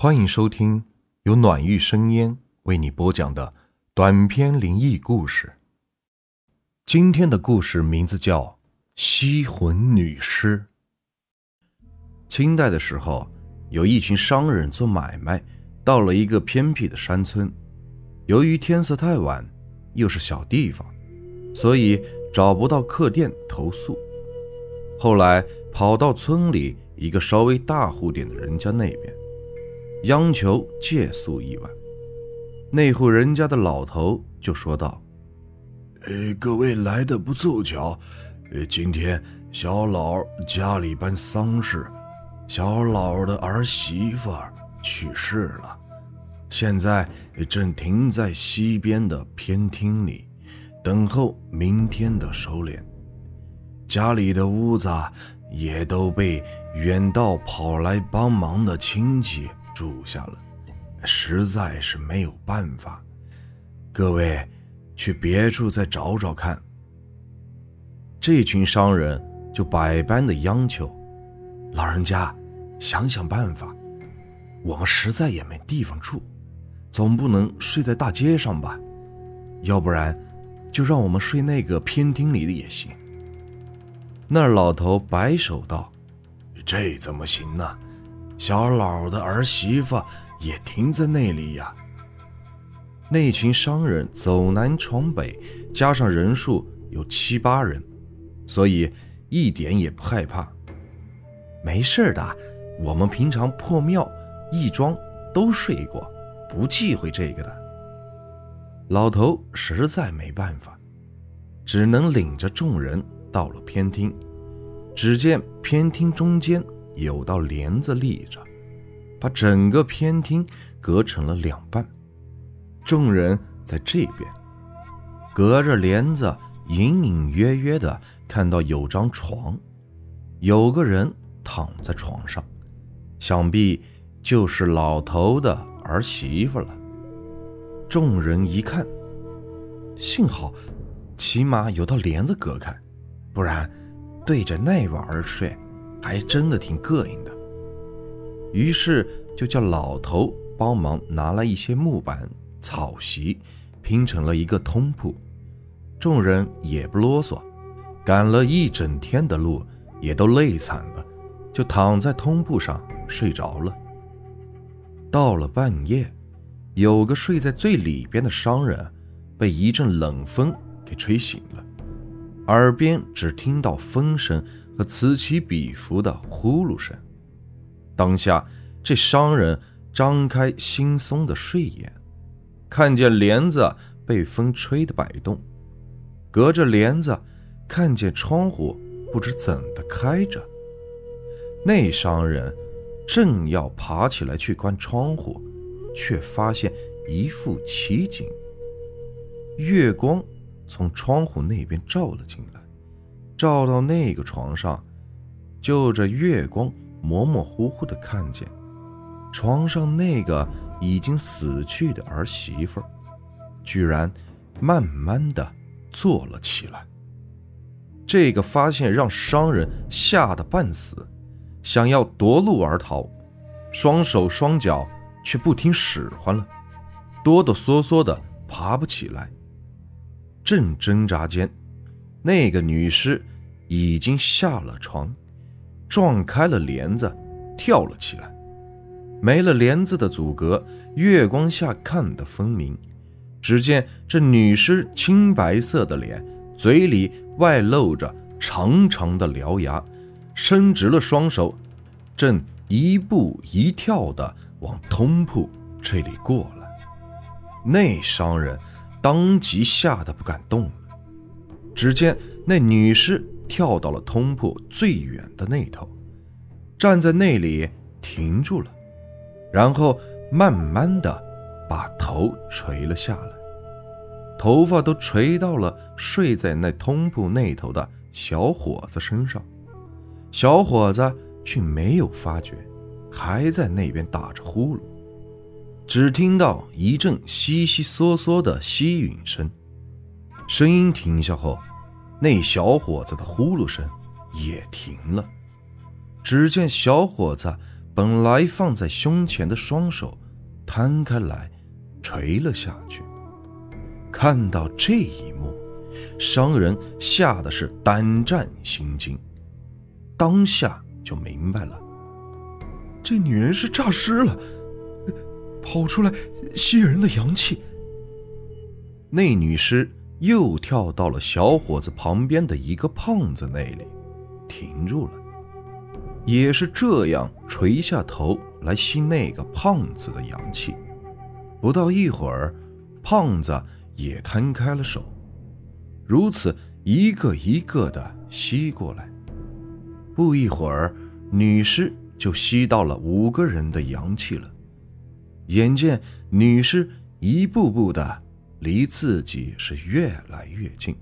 欢迎收听由暖玉生烟为你播讲的短篇灵异故事。今天的故事名字叫《吸魂女尸》。清代的时候，有一群商人做买卖，到了一个偏僻的山村。由于天色太晚，又是小地方，所以找不到客店投宿。后来跑到村里一个稍微大户点的人家那边。央求借宿一晚，那户人家的老头就说道：“呃，各位来的不凑巧，呃，今天小老家里办丧事，小老的儿媳妇去世了，现在正停在西边的偏厅里，等候明天的收敛。家里的屋子也都被远道跑来帮忙的亲戚。”住下了，实在是没有办法。各位，去别处再找找看。这群商人就百般的央求，老人家，想想办法。我们实在也没地方住，总不能睡在大街上吧？要不然，就让我们睡那个偏厅里的也行。那老头摆手道：“这怎么行呢？”小老的儿媳妇也停在那里呀。那群商人走南闯北，加上人数有七八人，所以一点也不害怕。没事的，我们平常破庙、义庄都睡过，不忌讳这个的。老头实在没办法，只能领着众人到了偏厅。只见偏厅中间。有道帘子立着，把整个偏厅隔成了两半。众人在这边，隔着帘子，隐隐约约的看到有张床，有个人躺在床上，想必就是老头的儿媳妇了。众人一看，幸好，起码有道帘子隔开，不然对着那玩意儿睡。还真的挺膈应的，于是就叫老头帮忙拿来一些木板、草席，拼成了一个通铺。众人也不啰嗦，赶了一整天的路，也都累惨了，就躺在通铺上睡着了。到了半夜，有个睡在最里边的商人，被一阵冷风给吹醒了，耳边只听到风声。和此起彼伏的呼噜声，当下这商人张开惺忪的睡眼，看见帘子被风吹得摆动，隔着帘子看见窗户不知怎的开着。那商人正要爬起来去关窗户，却发现一副奇景：月光从窗户那边照了进来。照到那个床上，就着月光模模糊糊的看见，床上那个已经死去的儿媳妇，居然慢慢的坐了起来。这个发现让商人吓得半死，想要夺路而逃，双手双脚却不听使唤了，哆哆嗦嗦的爬不起来。正挣扎间。那个女尸已经下了床，撞开了帘子，跳了起来。没了帘子的阻隔，月光下看得分明。只见这女尸青白色的脸，嘴里外露着长长的獠牙，伸直了双手，正一步一跳地往通铺这里过来。那商人当即吓得不敢动。只见那女尸跳到了通铺最远的那头，站在那里停住了，然后慢慢的把头垂了下来，头发都垂到了睡在那通铺那头的小伙子身上，小伙子却没有发觉，还在那边打着呼噜，只听到一阵悉悉嗦嗦的吸吮声，声音停下后。那小伙子的呼噜声也停了，只见小伙子本来放在胸前的双手摊开来，垂了下去。看到这一幕，商人吓得是胆战心惊，当下就明白了，这女人是诈尸了，跑出来吸人的阳气。那女尸又跳到了小伙子旁边的一个胖子那里，停住了，也是这样垂下头来吸那个胖子的阳气。不到一会儿，胖子。也摊开了手，如此一个一个的吸过来。不一会儿，女尸就吸到了五个人的阳气了。眼见女尸一步步的离自己是越来越近，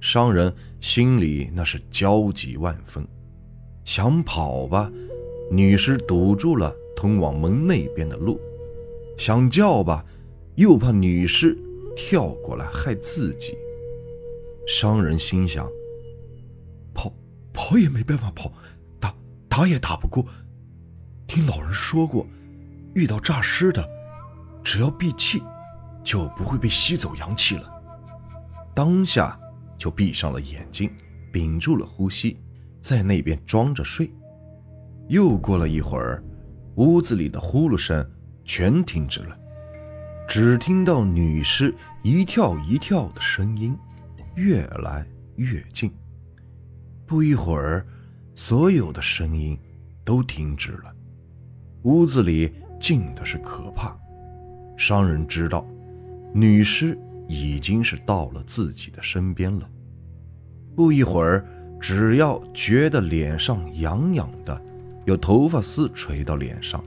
商人心里那是焦急万分，想跑吧，女尸堵住了通往门那边的路；想叫吧，又怕女尸。跳过来害自己。商人心想：跑跑也没办法跑，打打也打不过。听老人说过，遇到诈尸的，只要闭气，就不会被吸走阳气了。当下就闭上了眼睛，屏住了呼吸，在那边装着睡。又过了一会儿，屋子里的呼噜声全停止了。只听到女尸一跳一跳的声音，越来越近。不一会儿，所有的声音都停止了，屋子里静的是可怕。商人知道，女尸已经是到了自己的身边了。不一会儿，只要觉得脸上痒痒的，有头发丝垂到脸上。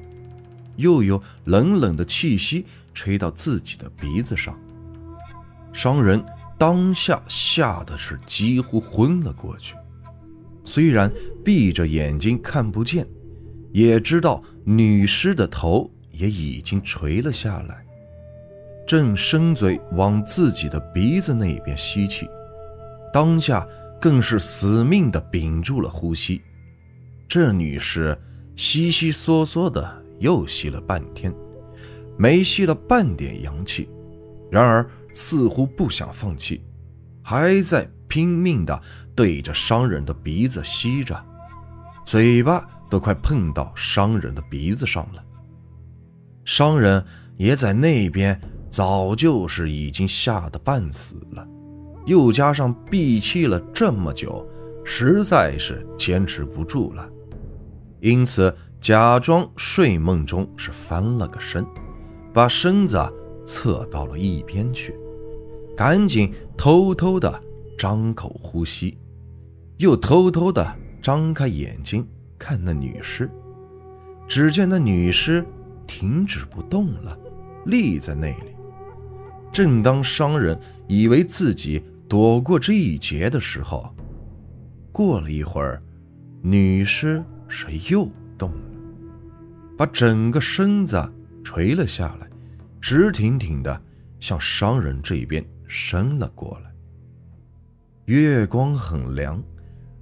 又有冷冷的气息吹到自己的鼻子上，商人当下吓得是几乎昏了过去。虽然闭着眼睛看不见，也知道女尸的头也已经垂了下来，正伸嘴往自己的鼻子那边吸气，当下更是死命的屏住了呼吸。这女尸悉悉嗦嗦的。又吸了半天，没吸了半点阳气，然而似乎不想放弃，还在拼命的对着商人的鼻子吸着，嘴巴都快碰到商人的鼻子上了。商人也在那边，早就是已经吓得半死了，又加上闭气了这么久，实在是坚持不住了，因此。假装睡梦中是翻了个身，把身子侧到了一边去，赶紧偷偷的张口呼吸，又偷偷的张开眼睛看那女尸。只见那女尸停止不动了，立在那里。正当商人以为自己躲过这一劫的时候，过了一会儿，女尸是又动了。把整个身子垂了下来，直挺挺的向商人这边伸了过来。月光很凉，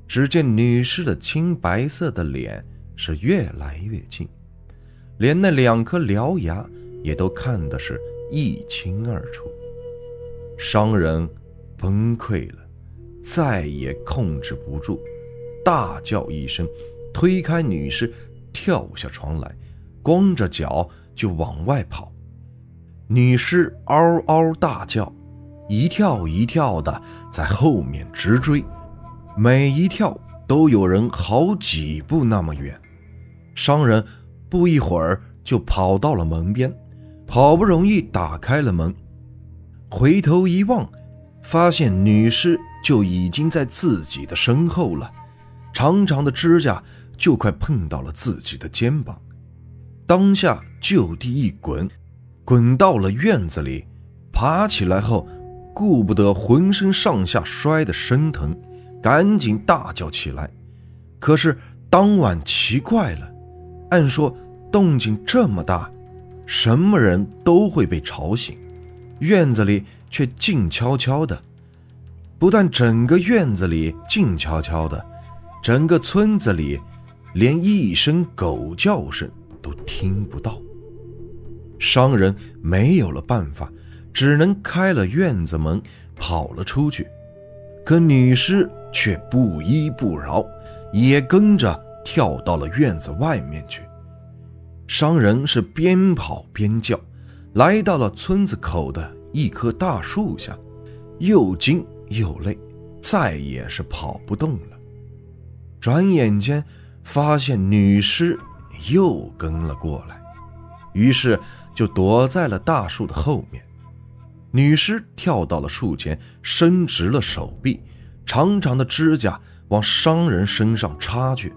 只见女尸的青白色的脸是越来越近，连那两颗獠牙也都看的是一清二楚。商人崩溃了，再也控制不住，大叫一声，推开女尸。跳下床来，光着脚就往外跑。女尸嗷嗷大叫，一跳一跳的在后面直追，每一跳都有人好几步那么远。商人不一会儿就跑到了门边，好不容易打开了门，回头一望，发现女尸就已经在自己的身后了，长长的指甲。就快碰到了自己的肩膀，当下就地一滚，滚到了院子里。爬起来后，顾不得浑身上下摔得生疼，赶紧大叫起来。可是当晚奇怪了，按说动静这么大，什么人都会被吵醒，院子里却静悄悄的。不但整个院子里静悄悄的，整个村子里。连一声狗叫声都听不到。商人没有了办法，只能开了院子门跑了出去。可女尸却不依不饶，也跟着跳到了院子外面去。商人是边跑边叫，来到了村子口的一棵大树下，又惊又累，再也是跑不动了。转眼间，发现女尸又跟了过来，于是就躲在了大树的后面。女尸跳到了树前，伸直了手臂，长长的指甲往商人身上插去。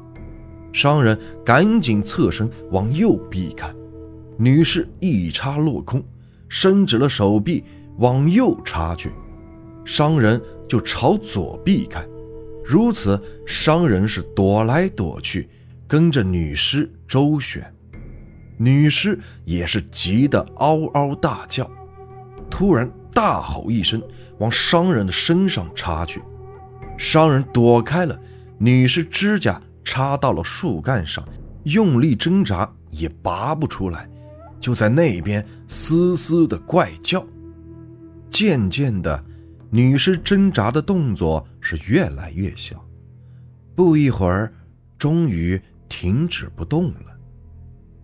商人赶紧侧身往右避开，女尸一插落空，伸直了手臂往右插去，商人就朝左避开。如此，商人是躲来躲去，跟着女尸周旋。女尸也是急得嗷嗷大叫。突然大吼一声，往商人的身上插去。商人躲开了，女尸指甲插到了树干上，用力挣扎也拔不出来，就在那边嘶嘶的怪叫。渐渐的，女尸挣扎的动作是越来越小，不一会儿，终于停止不动了。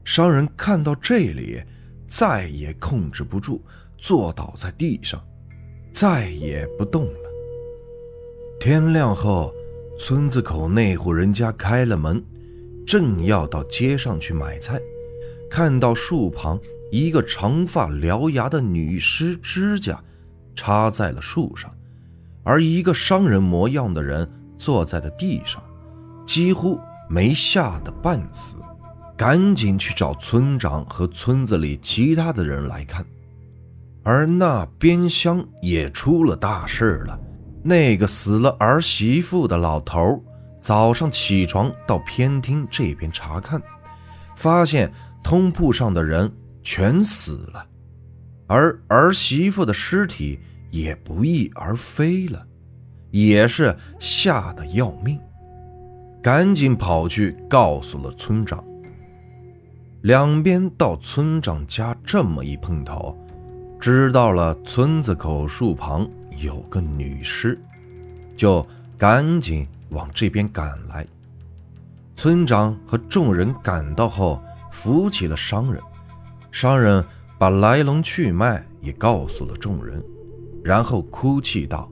商人看到这里，再也控制不住。坐倒在地上，再也不动了。天亮后，村子口那户人家开了门，正要到街上去买菜，看到树旁一个长发獠牙的女尸指甲插在了树上，而一个商人模样的人坐在了地上，几乎没吓得半死，赶紧去找村长和村子里其他的人来看。而那边乡也出了大事了。那个死了儿媳妇的老头早上起床到偏厅这边查看，发现通铺上的人全死了，而儿媳妇的尸体也不翼而飞了，也是吓得要命，赶紧跑去告诉了村长。两边到村长家这么一碰头。知道了村子口树旁有个女尸，就赶紧往这边赶来。村长和众人赶到后，扶起了商人。商人把来龙去脉也告诉了众人，然后哭泣道：“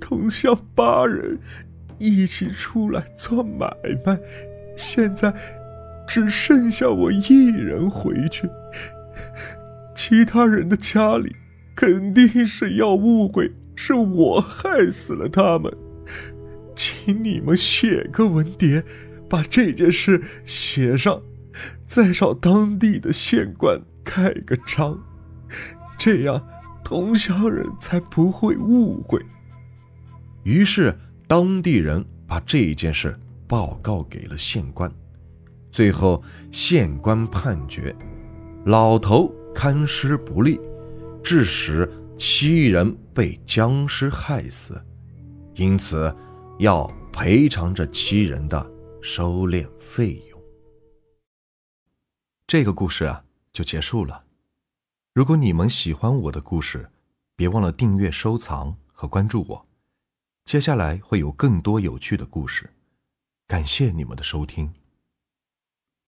同乡八人一起出来做买卖，现在只剩下我一人回去。”其他人的家里肯定是要误会是我害死了他们，请你们写个文牒，把这件事写上，再找当地的县官盖个章，这样同乡人才不会误会。于是当地人把这件事报告给了县官，最后县官判决，老头。看尸不利，致使七人被僵尸害死，因此要赔偿这七人的收敛费用。这个故事啊就结束了。如果你们喜欢我的故事，别忘了订阅、收藏和关注我。接下来会有更多有趣的故事，感谢你们的收听。